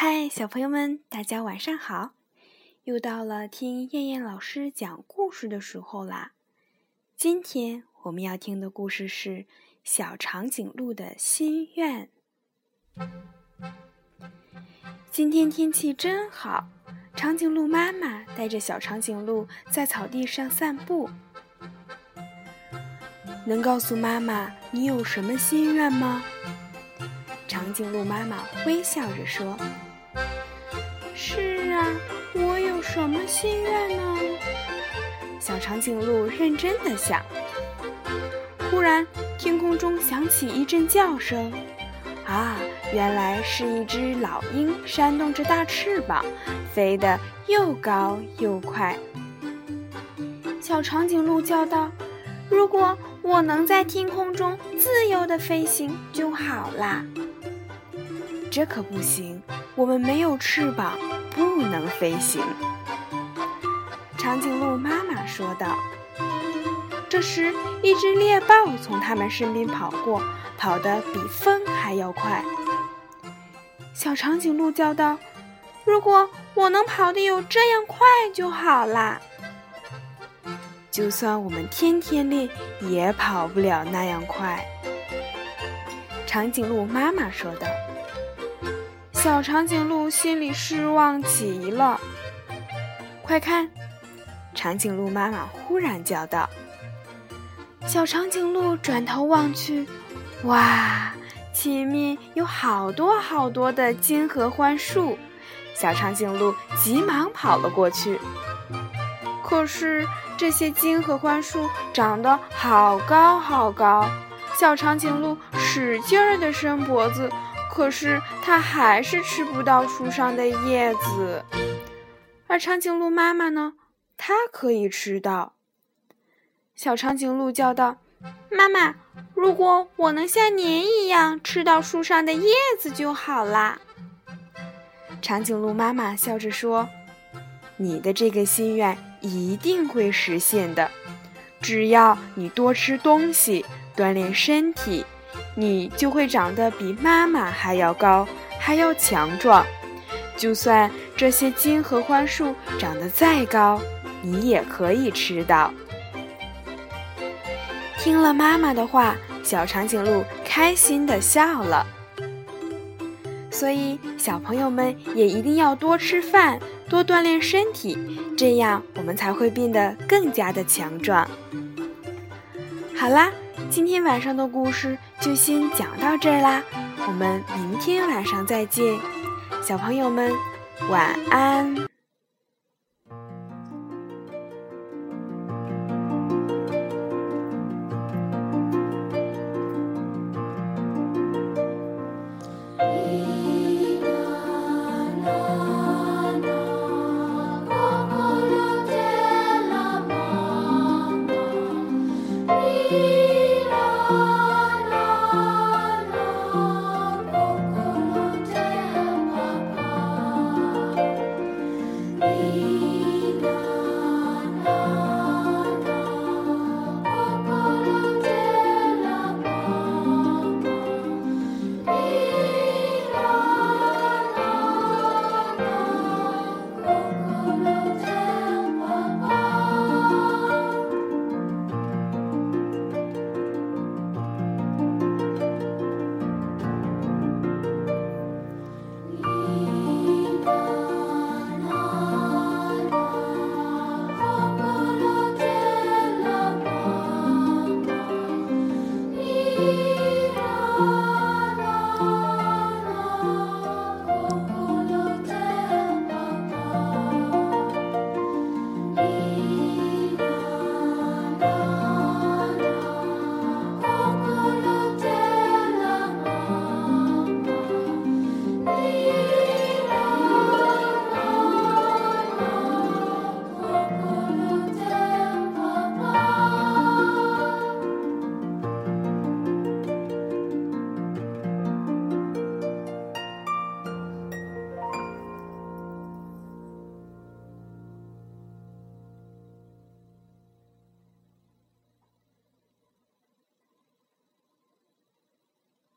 嗨，小朋友们，大家晚上好！又到了听燕燕老师讲故事的时候啦。今天我们要听的故事是《小长颈鹿的心愿》。今天天气真好，长颈鹿妈妈带着小长颈鹿在草地上散步。能告诉妈妈你有什么心愿吗？长颈鹿妈妈微笑着说：“是啊，我有什么心愿呢？”小长颈鹿认真的想。忽然，天空中响起一阵叫声，啊，原来是一只老鹰扇动着大翅膀，飞得又高又快。小长颈鹿叫道：“如果我能在天空中自由的飞行就好啦。”这可不行，我们没有翅膀，不能飞行。长颈鹿妈妈说道。这时，一只猎豹从他们身边跑过，跑得比风还要快。小长颈鹿叫道：“如果我能跑得有这样快就好啦。”就算我们天天练，也跑不了那样快。长颈鹿妈妈说道。小长颈鹿心里失望极了。快看！长颈鹿妈妈忽然叫道。小长颈鹿转头望去，哇，前面有好多好多的金合欢树。小长颈鹿急忙跑了过去。可是这些金合欢树长得好高好高，小长颈鹿使劲儿地伸脖子。可是它还是吃不到树上的叶子，而长颈鹿妈妈呢？它可以吃到。小长颈鹿叫道：“妈妈，如果我能像您一样吃到树上的叶子就好啦。”长颈鹿妈妈笑着说：“你的这个心愿一定会实现的，只要你多吃东西，锻炼身体。”你就会长得比妈妈还要高，还要强壮。就算这些金合欢树长得再高，你也可以吃到。听了妈妈的话，小长颈鹿开心地笑了。所以，小朋友们也一定要多吃饭，多锻炼身体，这样我们才会变得更加的强壮。好啦。今天晚上的故事就先讲到这儿啦，我们明天晚上再见，小朋友们晚安。